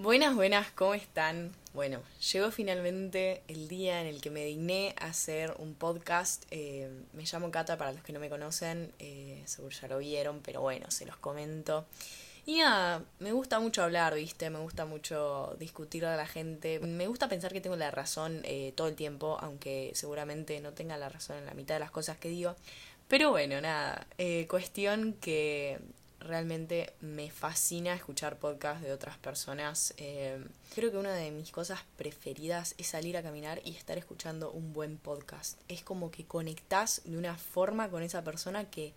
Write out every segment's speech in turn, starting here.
Buenas, buenas, ¿cómo están? Bueno, llegó finalmente el día en el que me digné a hacer un podcast. Eh, me llamo Cata, para los que no me conocen, eh, seguro ya lo vieron, pero bueno, se los comento. Y nada, me gusta mucho hablar, ¿viste? Me gusta mucho discutir a la gente. Me gusta pensar que tengo la razón eh, todo el tiempo, aunque seguramente no tenga la razón en la mitad de las cosas que digo. Pero bueno, nada, cuestión que realmente me fascina escuchar podcasts de otras personas. Eh, creo que una de mis cosas preferidas es salir a caminar y estar escuchando un buen podcast. Es como que conectás de una forma con esa persona que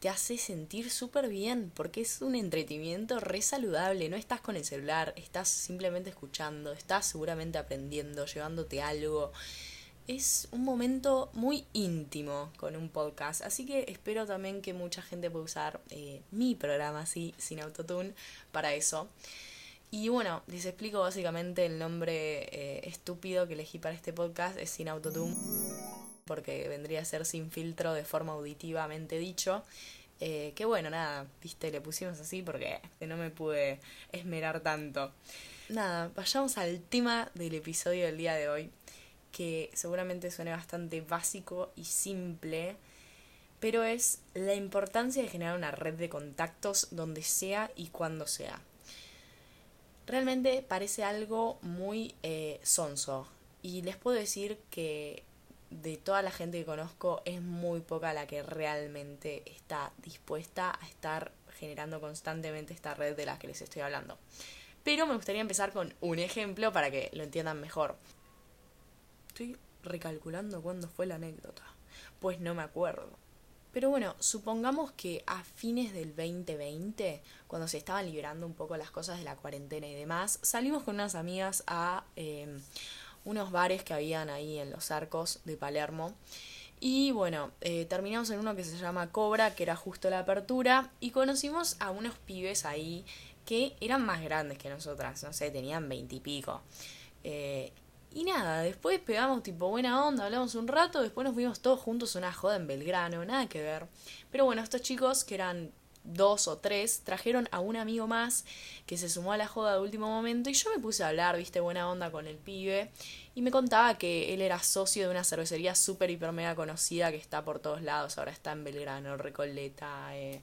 te hace sentir súper bien, porque es un entretenimiento re saludable, no estás con el celular, estás simplemente escuchando, estás seguramente aprendiendo, llevándote algo es un momento muy íntimo con un podcast, así que espero también que mucha gente pueda usar eh, mi programa así, sin autotune, para eso. Y bueno, les explico básicamente el nombre eh, estúpido que elegí para este podcast, es sin autotune, porque vendría a ser sin filtro de forma auditivamente dicho. Eh, que bueno, nada, viste, le pusimos así porque no me pude esmerar tanto. Nada, vayamos al tema del episodio del día de hoy que seguramente suene bastante básico y simple, pero es la importancia de generar una red de contactos donde sea y cuando sea. Realmente parece algo muy eh, sonso y les puedo decir que de toda la gente que conozco es muy poca la que realmente está dispuesta a estar generando constantemente esta red de la que les estoy hablando. Pero me gustaría empezar con un ejemplo para que lo entiendan mejor. Estoy recalculando cuándo fue la anécdota. Pues no me acuerdo. Pero bueno, supongamos que a fines del 2020, cuando se estaban liberando un poco las cosas de la cuarentena y demás, salimos con unas amigas a em, unos bares que habían ahí en los arcos de Palermo. Y bueno, eh, terminamos en uno que se llama Cobra, que era justo la apertura, y conocimos a unos pibes ahí que eran más grandes que nosotras, no sé, tenían veintipico. Eh, y nada, después pegamos tipo buena onda, hablamos un rato, después nos fuimos todos juntos a una joda en Belgrano, nada que ver. Pero bueno, estos chicos, que eran dos o tres, trajeron a un amigo más que se sumó a la joda de último momento y yo me puse a hablar, viste, buena onda con el pibe y me contaba que él era socio de una cervecería súper, hiper, mega conocida que está por todos lados, ahora está en Belgrano, Recoleta, eh,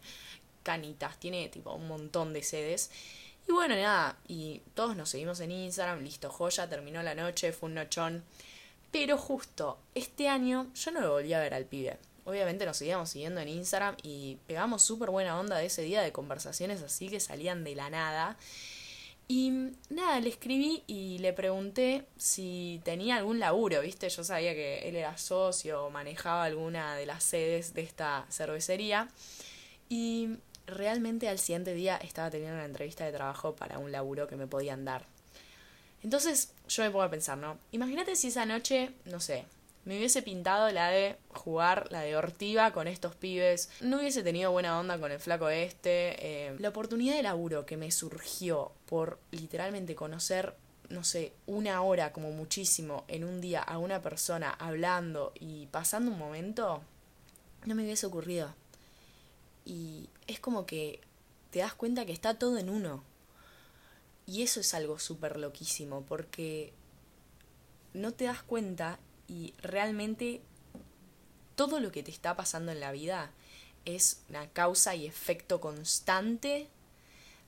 Canitas, tiene tipo un montón de sedes. Y bueno, nada, y todos nos seguimos en Instagram, listo, joya, terminó la noche, fue un nochón. Pero justo este año yo no lo volví a ver al pibe. Obviamente nos seguíamos siguiendo en Instagram y pegamos súper buena onda de ese día de conversaciones así que salían de la nada. Y nada, le escribí y le pregunté si tenía algún laburo, ¿viste? Yo sabía que él era socio o manejaba alguna de las sedes de esta cervecería. Y realmente al siguiente día estaba teniendo una entrevista de trabajo para un laburo que me podían dar. Entonces yo me pongo a pensar, ¿no? Imagínate si esa noche, no sé, me hubiese pintado la de jugar, la de Ortiva con estos pibes, no hubiese tenido buena onda con el flaco este. Eh, la oportunidad de laburo que me surgió por literalmente conocer, no sé, una hora como muchísimo en un día a una persona hablando y pasando un momento, no me hubiese ocurrido. Y es como que te das cuenta que está todo en uno. Y eso es algo súper loquísimo, porque no te das cuenta y realmente todo lo que te está pasando en la vida es una causa y efecto constante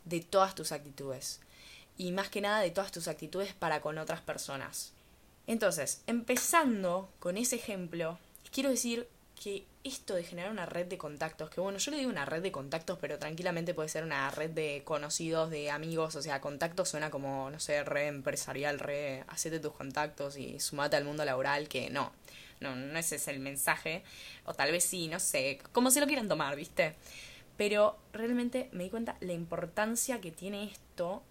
de todas tus actitudes. Y más que nada de todas tus actitudes para con otras personas. Entonces, empezando con ese ejemplo, quiero decir que esto de generar una red de contactos, que bueno, yo le digo una red de contactos, pero tranquilamente puede ser una red de conocidos, de amigos, o sea, contactos suena como, no sé, re empresarial, re, hacete tus contactos y sumate al mundo laboral, que no, no, no ese es el mensaje, o tal vez sí, no sé, como se lo quieran tomar, ¿viste? Pero realmente me di cuenta la importancia que tiene esto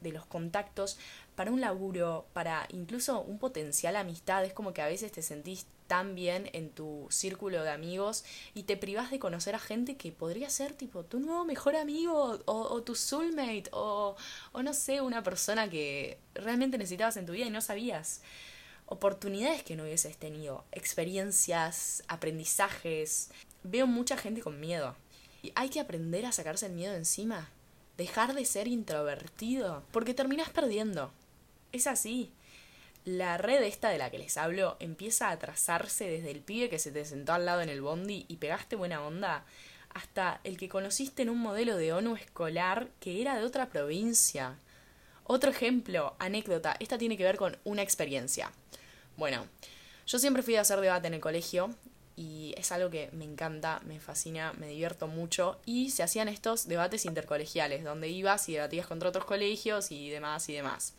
de los contactos para un laburo, para incluso un potencial amistad, es como que a veces te sentís tan bien en tu círculo de amigos y te privas de conocer a gente que podría ser tipo tu nuevo mejor amigo o, tu soulmate o, o no sé, una persona que realmente necesitabas en tu vida y no sabías. Oportunidades que no hubieses tenido, experiencias, aprendizajes. Veo mucha gente con miedo. Y hay que aprender a sacarse el miedo encima dejar de ser introvertido, porque terminás perdiendo. Es así. La red esta de la que les hablo empieza a trazarse desde el pibe que se te sentó al lado en el bondi y pegaste buena onda hasta el que conociste en un modelo de ONU escolar que era de otra provincia. Otro ejemplo, anécdota, esta tiene que ver con una experiencia. Bueno, yo siempre fui a hacer debate en el colegio y es algo que me encanta, me fascina, me divierto mucho y se hacían estos debates intercolegiales donde ibas y debatías contra otros colegios y demás y demás.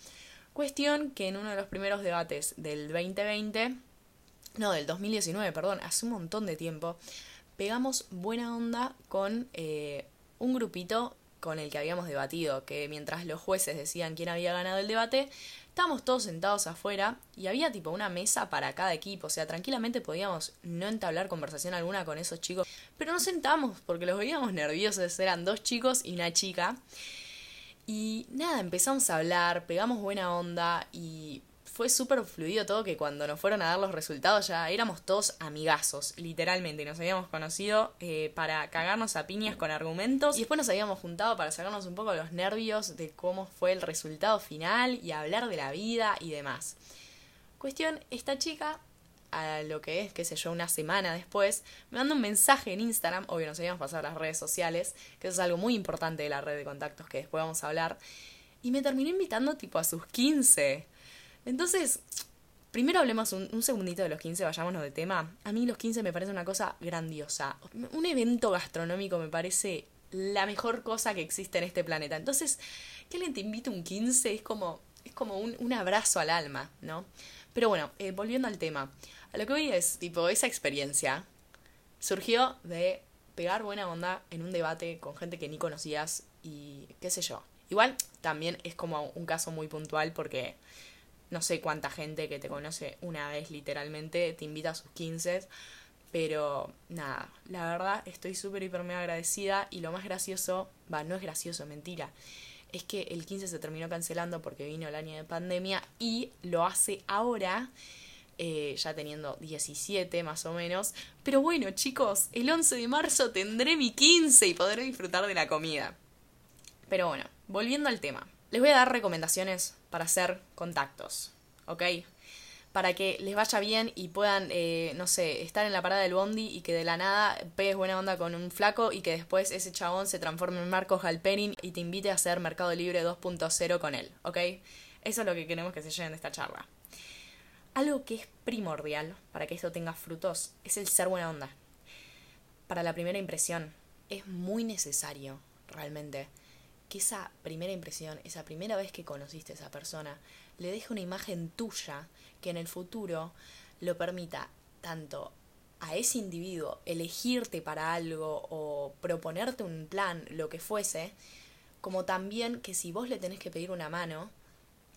Cuestión que en uno de los primeros debates del 2020, no, del 2019, perdón, hace un montón de tiempo, pegamos buena onda con eh, un grupito con el que habíamos debatido, que mientras los jueces decían quién había ganado el debate, estábamos todos sentados afuera y había tipo una mesa para cada equipo, o sea, tranquilamente podíamos no entablar conversación alguna con esos chicos, pero nos sentamos porque los veíamos nerviosos, eran dos chicos y una chica. Y nada, empezamos a hablar, pegamos buena onda y fue súper fluido todo que cuando nos fueron a dar los resultados ya éramos todos amigazos, literalmente. Nos habíamos conocido eh, para cagarnos a piñas con argumentos y después nos habíamos juntado para sacarnos un poco los nervios de cómo fue el resultado final y hablar de la vida y demás. Cuestión, esta chica, a lo que es, qué sé yo, una semana después, me manda un mensaje en Instagram, obvio nos habíamos pasado a las redes sociales, que eso es algo muy importante de la red de contactos que después vamos a hablar, y me terminó invitando tipo a sus 15. Entonces, primero hablemos un, segundito de los 15, vayámonos de tema. A mí los 15 me parece una cosa grandiosa. Un evento gastronómico me parece la mejor cosa que existe en este planeta. Entonces, que alguien te invite un 15 es como, es como un, abrazo al alma, ¿no? Pero bueno, eh, volviendo al tema. A lo que voy es, tipo, esa experiencia surgió de pegar buena onda en un debate con gente que ni conocías y qué sé yo. Igual también es como un caso muy puntual porque no sé cuánta gente que te conoce una vez literalmente te invita a sus 15, pero nada, la verdad estoy súper hiper mega agradecida y lo más gracioso, va, no es gracioso, mentira, es que el 15 se terminó cancelando porque vino el año de pandemia y lo hace ahora. Eh, ya teniendo 17 más o menos. Pero bueno, chicos, el 11 de marzo tendré mi 15 y podré disfrutar de la comida. Pero bueno, volviendo al tema. Les voy a dar recomendaciones para hacer contactos, ¿ok? Para que les vaya bien y puedan, eh, no sé, estar en la parada del bondi y que de la nada pegues buena onda con un flaco y que después ese chabón se transforme en Marcos Galperin y te invite a hacer Mercado Libre 2.0 con él, ¿ok? Eso es lo que queremos que se lleven de esta charla. Algo que es primordial para que esto tenga frutos es el ser buena onda. Para la primera impresión es muy necesario, realmente que esa primera impresión, esa primera vez que conociste a esa persona, le deje una imagen tuya que en el futuro lo permita tanto a ese individuo elegirte para algo o proponerte un plan, lo que fuese, como también que si vos le tenés que pedir una mano,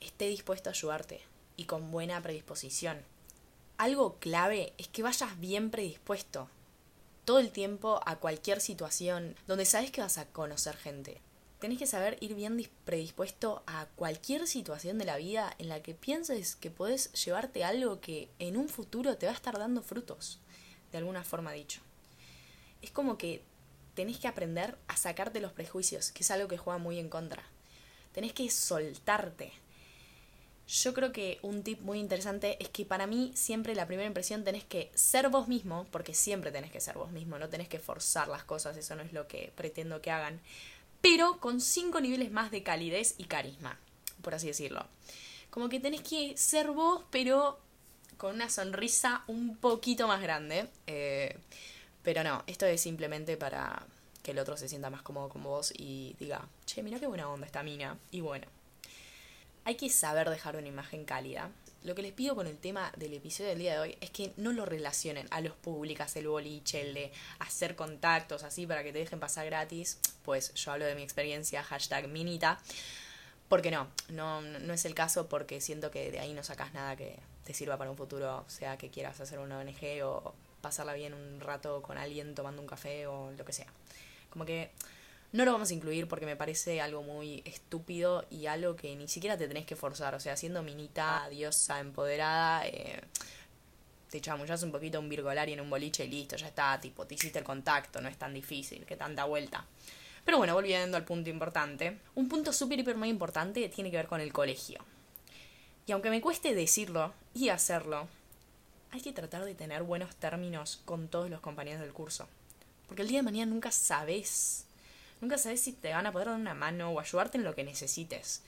esté dispuesto a ayudarte y con buena predisposición. Algo clave es que vayas bien predispuesto todo el tiempo a cualquier situación donde sabes que vas a conocer gente tenés que saber ir bien predispuesto a cualquier situación de la vida en la que pienses que podés llevarte algo que en un futuro te va a estar dando frutos, de alguna forma dicho. Es como que tenés que aprender a sacarte los prejuicios, que es algo que juega muy en contra. Tenés que soltarte. Yo creo que un tip muy interesante es que para mí siempre la primera impresión tenés que ser vos mismo, porque siempre tenés que ser vos mismo, no tenés que forzar las cosas, eso no es lo que pretendo que hagan pero con cinco niveles más de calidez y carisma, por así decirlo. Como que tenés que ser vos, pero con una sonrisa un poquito más grande. Eh, pero no, esto es simplemente para que el otro se sienta más cómodo con vos y diga, che, mira qué buena onda esta mina. Y bueno, hay que saber dejar una imagen cálida lo que les pido con el tema del episodio del día de hoy es que no lo relacionen a los públicas, el boliche, el de hacer contactos así para que te dejen pasar gratis. Pues yo hablo de mi experiencia, hashtag minita. Porque no, no, no es el caso porque siento que de ahí no sacas nada que te sirva para un futuro, sea que quieras hacer una ONG o pasarla bien un rato con alguien tomando un café o lo que sea. Como que no lo vamos a incluir porque me parece algo muy estúpido y algo que ni siquiera te tenés que forzar. O sea, siendo minita, diosa, empoderada, eh, te chamullas un poquito un virgolar y en un boliche y listo, ya está, tipo, te hiciste el contacto, no es tan difícil, que tanta vuelta. Pero bueno, volviendo al punto importante. Un punto súper, hiper, muy importante tiene que ver con el colegio. Y aunque me cueste decirlo y hacerlo, hay que tratar de tener buenos términos con todos los compañeros del curso. Porque el día de mañana nunca sabes, nunca sabes si te van a poder dar una mano o ayudarte en lo que necesites.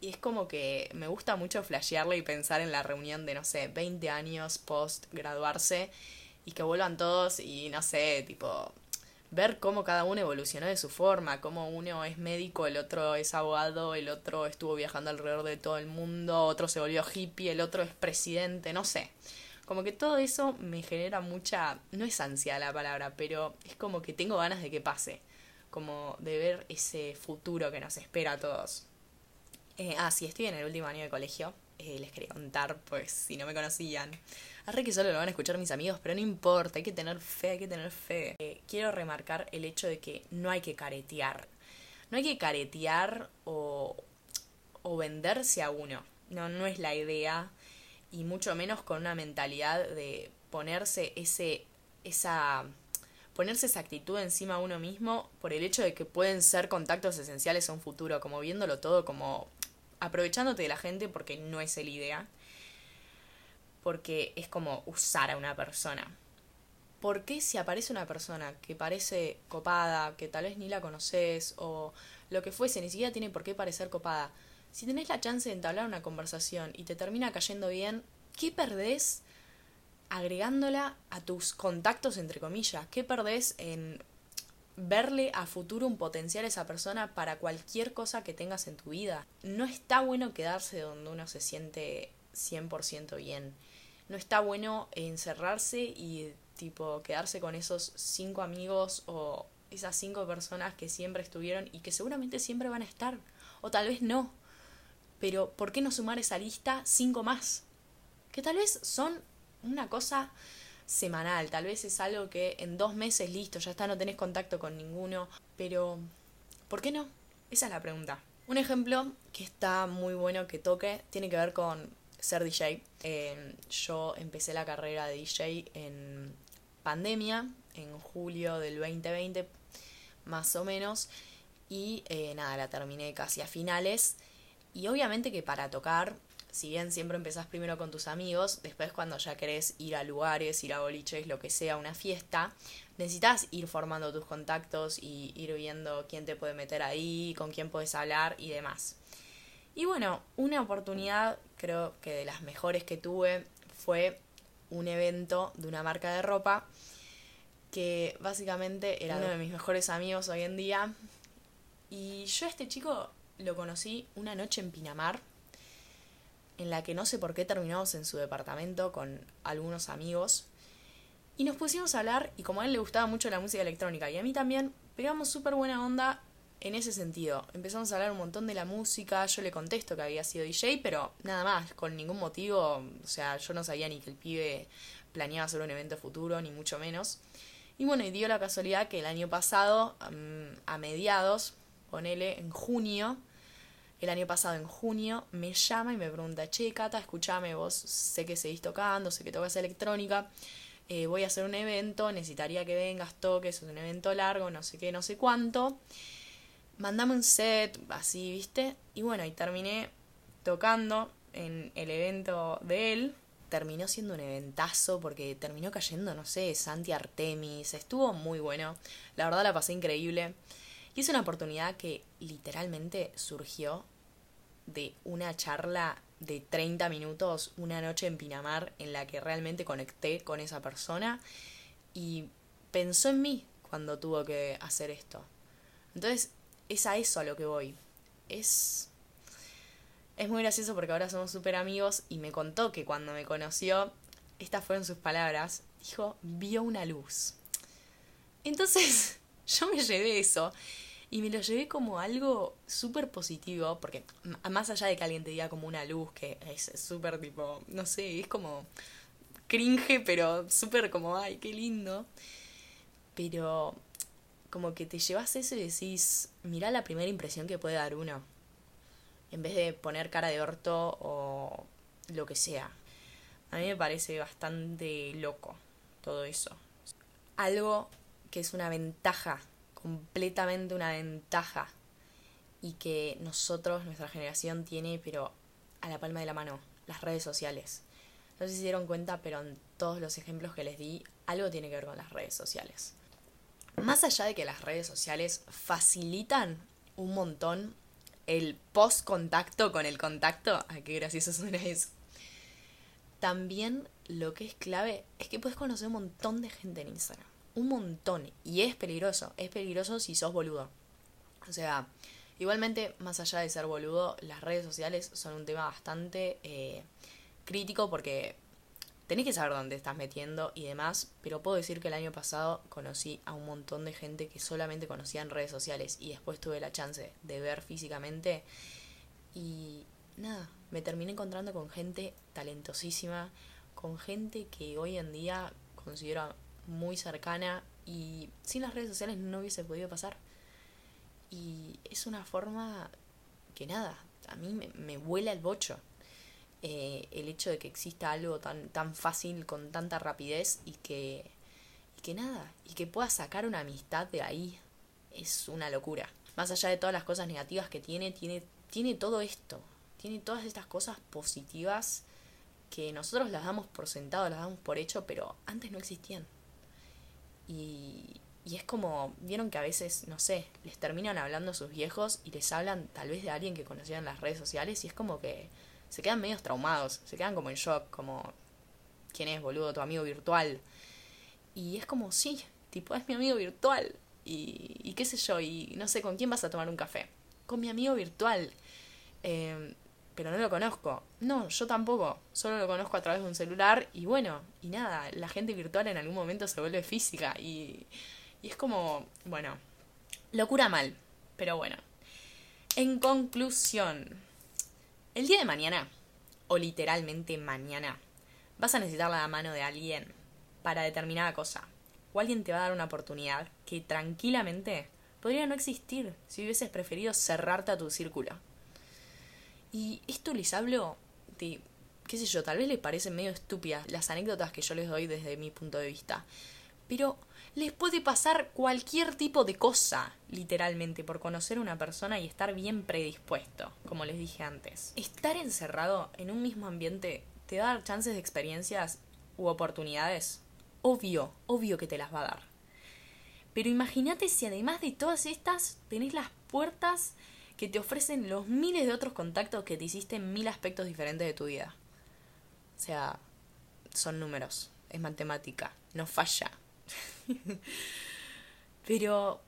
Y es como que me gusta mucho flashearle y pensar en la reunión de, no sé, 20 años post graduarse y que vuelvan todos y, no sé, tipo, ver cómo cada uno evolucionó de su forma, cómo uno es médico, el otro es abogado, el otro estuvo viajando alrededor de todo el mundo, otro se volvió hippie, el otro es presidente, no sé. Como que todo eso me genera mucha, no es ansia la palabra, pero es como que tengo ganas de que pase, como de ver ese futuro que nos espera a todos. Eh, ah, sí, estoy en el último año de colegio, eh, les quería contar, pues si no me conocían. Arre que solo lo van a escuchar mis amigos, pero no importa, hay que tener fe, hay que tener fe. Eh, quiero remarcar el hecho de que no hay que caretear. No hay que caretear o, o venderse a uno. No, no es la idea. Y mucho menos con una mentalidad de ponerse ese, esa, ponerse esa actitud encima a uno mismo por el hecho de que pueden ser contactos esenciales a un futuro, como viéndolo todo como aprovechándote de la gente porque no es el idea porque es como usar a una persona. ¿Por qué si aparece una persona que parece copada, que tal vez ni la conoces o lo que fuese, ni siquiera tiene por qué parecer copada? Si tenés la chance de entablar una conversación y te termina cayendo bien, ¿qué perdés agregándola a tus contactos, entre comillas? ¿Qué perdés en verle a futuro un potencial a esa persona para cualquier cosa que tengas en tu vida? No está bueno quedarse donde uno se siente 100% bien no está bueno encerrarse y tipo quedarse con esos cinco amigos o esas cinco personas que siempre estuvieron y que seguramente siempre van a estar o tal vez no. Pero ¿por qué no sumar esa lista cinco más? Que tal vez son una cosa semanal, tal vez es algo que en dos meses listo, ya está, no tenés contacto con ninguno, pero ¿por qué no? Esa es la pregunta. Un ejemplo que está muy bueno que toque tiene que ver con ser DJ. Em, yo empecé la carrera de DJ en pandemia, en julio del 2020, más o menos. Y eh, nada, la terminé casi a finales. Y obviamente que para tocar, si bien siempre empezás primero con tus amigos, después cuando ya querés ir a lugares, ir a boliches, lo que sea, una fiesta, necesitas ir formando tus contactos y ir viendo quién te puede meter ahí, con quién puedes hablar y demás. Y bueno, una oportunidad, creo que de las mejores que tuve, fue un evento de una marca de ropa que básicamente era uno de mis mejores amigos hoy en día. Y yo a este chico lo conocí una noche en Pinamar, en la que no sé por qué terminamos en su departamento con algunos amigos. Y nos pusimos a hablar y como a él le gustaba mucho la música electrónica y a mí también, pegamos súper buena onda en ese sentido. Empezamos a hablar un montón de la música, yo le contesto que había sido DJ, pero nada más, con ningún motivo, o sea, yo no sabía ni que el pibe planeaba hacer un evento futuro, ni mucho menos. Y bueno, y dio la casualidad que el año pasado, a mediados, ponele en junio, el año pasado en junio, me llama y me pregunta, che, Cata, escúchame, vos sé que seguís tocando, sé que tocas electrónica, eh, voy a hacer un evento, necesitaría que vengas, toques, es un evento largo, no sé qué, no sé cuánto mandame un set, así, ¿viste? Y bueno, y terminé tocando en el evento de él. Terminó siendo un eventazo porque terminó cayendo, no sé, Santi Artemis. Estuvo muy bueno. La verdad la pasé increíble. Y es una oportunidad que literalmente surgió de una charla de 30 minutos una noche en Pinamar en la que realmente conecté con esa persona y pensó en mí cuando tuvo que hacer esto. Entonces es a eso a lo que voy. Es. Es muy gracioso porque ahora somos súper amigos y me contó que cuando me conoció, estas fueron sus palabras, dijo, vio una luz. Entonces, yo me llevé eso y me lo llevé como algo súper positivo, porque más allá de que alguien te diga como una luz, que es súper tipo, no sé, es como cringe, pero súper como, ay, qué lindo. Pero como que te llevas eso y decís, mirá la primera impresión que puede dar uno. En vez de poner cara de orto o lo que sea. A mí me parece bastante loco todo eso. Algo que es una ventaja completamente una ventaja y que nosotros, nuestra generación, tiene, pero a la palma de la mano, las redes sociales. No sé si se dieron cuenta, pero en todos los ejemplos que les di, algo tiene que ver con las redes sociales. Más allá de que las redes sociales facilitan un montón el post contacto con el contacto, ay, qué gracioso suena eso. También lo que es clave es que puedes conocer un montón de gente en Instagram. Un montón. Y es peligroso. Es peligroso si sos boludo. O sea, igualmente, más allá de ser boludo, las redes sociales son un tema bastante eh, crítico porque tenés que saber dónde estás metiendo y demás, pero puedo decir que el año pasado conocí a un montón de gente que solamente conocía en redes sociales y después tuve la chance de ver físicamente y nada, me terminé encontrando con gente talentosísima, con gente que hoy en día considero muy cercana y sin las redes sociales no hubiese podido pasar. Y es una forma que nada, a mí me, me vuela el bocho. Eh, el hecho de que exista algo tan, tan fácil, con tanta rapidez y que, y que nada, y que pueda sacar una amistad de ahí, es una locura. Más allá de todas las cosas negativas que tiene, tiene, tiene todo esto, tiene todas estas cosas positivas que nosotros las damos por sentado, las damos por hecho, pero antes no existían. Y, y es como, vieron que a veces, no sé, les terminan hablando a sus viejos y les hablan tal vez de alguien que conocían en las redes sociales y es como que se quedan medios traumados, se quedan como en shock, como, ¿quién es, boludo? Tu amigo virtual. Y es como, sí, tipo, es mi amigo virtual. Y, y qué sé yo, y no sé, ¿con quién vas a tomar un café? Con mi amigo virtual. Eh, pero no lo conozco. No, yo tampoco. Solo lo conozco a través de un celular y bueno, y nada, la gente virtual en algún momento se vuelve física y, y es como, bueno, locura mal, pero bueno. En conclusión, el día de mañana, o literalmente mañana, vas a necesitar la mano de alguien para determinada cosa. O alguien te va a dar una oportunidad que tranquilamente podría no existir si hubieses preferido cerrarte a tu círculo. Y esto les hablo de, qué sé yo, tal vez les parecen medio estúpidas las anécdotas que yo les doy desde mi punto de vista. Pero les puede pasar cualquier tipo de cosa, literalmente, por conocer a una persona y estar bien predispuesto, como les dije antes. Estar encerrado en un mismo ambiente te va a dar chances de experiencias u oportunidades. Obvio, obvio que te las va a dar. Pero imagínate si además de todas estas tenés las puertas que te ofrecen los miles de otros contactos que te hiciste en mil aspectos diferentes de tu vida. O sea, son números, es matemática, no falla. Pero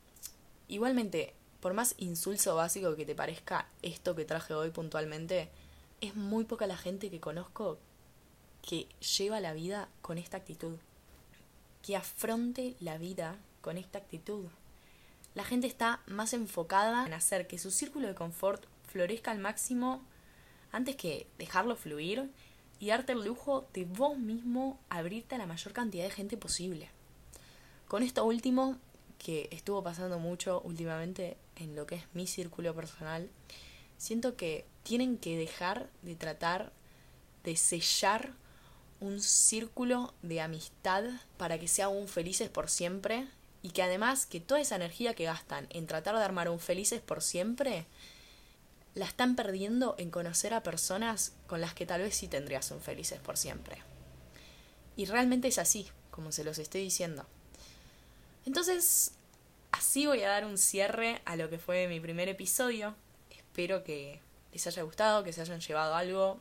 igualmente, por más insulso básico que te parezca esto que traje hoy puntualmente, es muy poca la gente que conozco que lleva la vida con esta actitud. Que afronte la vida con esta actitud. La gente está más enfocada en hacer que su círculo de confort florezca al máximo antes que dejarlo fluir y darte el lujo de vos mismo abrirte a la mayor cantidad de gente posible. Con esto último, que estuvo pasando mucho últimamente en lo que es mi círculo personal, siento que tienen que dejar de tratar de sellar un círculo de amistad para que sea un felices por siempre y que además que toda esa energía que gastan en tratar de armar un felices por siempre la están perdiendo en conocer a personas con las que tal vez sí tendrías un felices por siempre. Y realmente es así, como se los estoy diciendo. Entonces, así voy a dar un cierre a lo que fue mi primer episodio. Espero que les haya gustado, que se hayan llevado algo.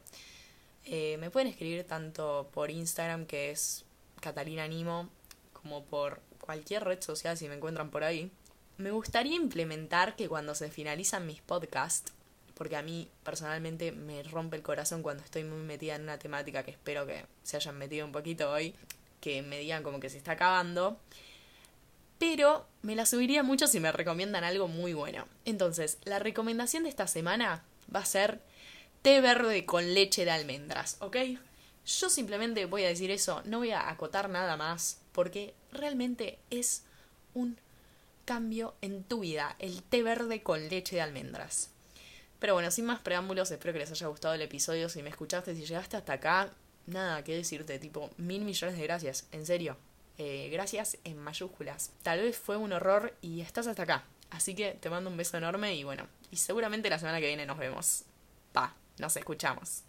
Eh, me pueden escribir tanto por Instagram, que es Catalina Nimo, como por cualquier red social si me encuentran por ahí. Me gustaría implementar que cuando se finalizan mis podcasts, porque a mí personalmente me rompe el corazón cuando estoy muy metida en una temática que espero que se hayan metido un poquito hoy, que me digan como que se está acabando pero me la subiría mucho si me recomiendan algo muy bueno. Entonces, la recomendación de esta semana va a ser té verde con leche de almendras, ¿ok? Yo simplemente voy a decir eso, no voy a acotar nada más, porque realmente es un cambio en tu vida, el té verde con leche de almendras. Pero bueno, sin más preámbulos, espero que les haya gustado el episodio. Si me escuchaste, si llegaste hasta acá, nada que decirte, tipo, mil millones de gracias, en serio. Eh, gracias en mayúsculas. Tal vez fue un horror y estás hasta acá. Así que te mando un beso enorme y bueno, y seguramente la semana que viene nos vemos. Pa, nos escuchamos.